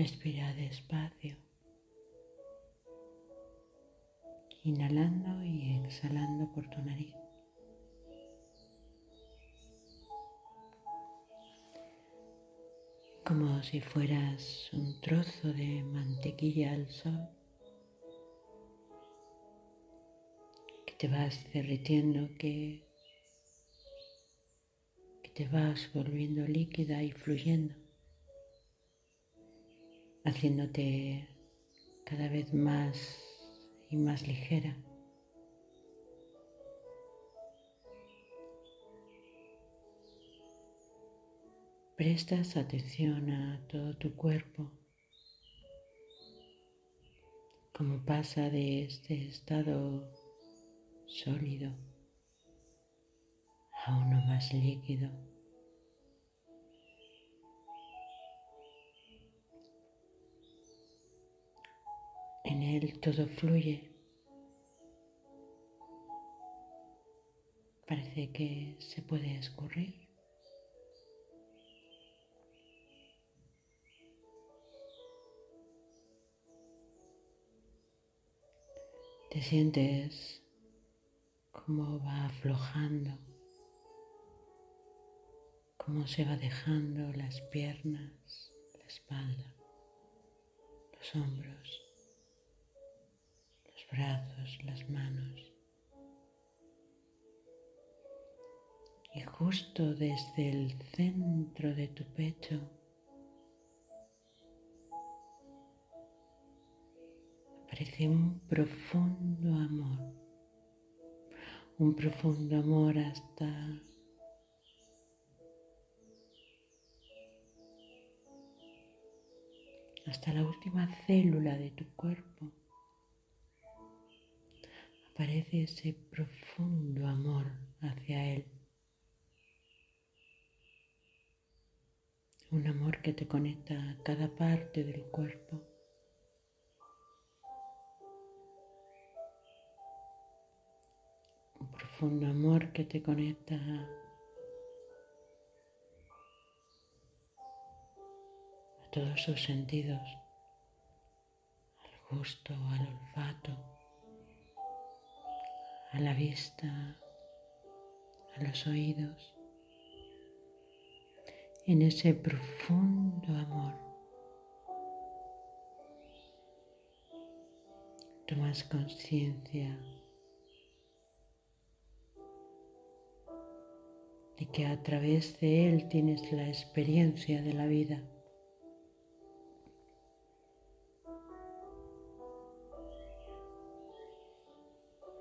Respira despacio, inhalando y exhalando por tu nariz. Como si fueras un trozo de mantequilla al sol que te vas derritiendo, que, que te vas volviendo líquida y fluyendo haciéndote cada vez más y más ligera. Prestas atención a todo tu cuerpo, como pasa de este estado sólido a uno más líquido. En él todo fluye. Parece que se puede escurrir. Te sientes como va aflojando, cómo se va dejando las piernas, la espalda, los hombros brazos, las manos. Y justo desde el centro de tu pecho aparece un profundo amor, un profundo amor hasta hasta la última célula de tu cuerpo aparece ese profundo amor hacia Él. Un amor que te conecta a cada parte del cuerpo. Un profundo amor que te conecta a todos sus sentidos, al gusto, al olfato a la vista, a los oídos, en ese profundo amor. Tomas conciencia de que a través de él tienes la experiencia de la vida.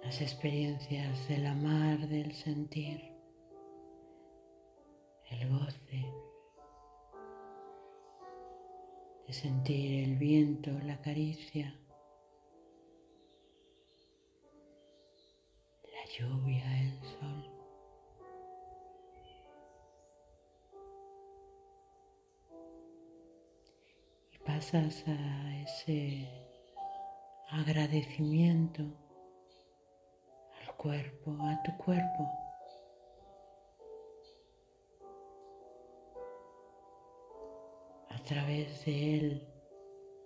Las experiencias del amar, del sentir, el goce, de sentir el viento, la caricia, la lluvia, el sol. Y pasas a ese agradecimiento cuerpo, a tu cuerpo. A través de él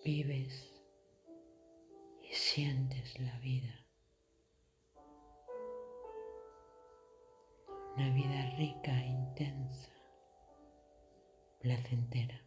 vives y sientes la vida. Una vida rica, intensa, placentera.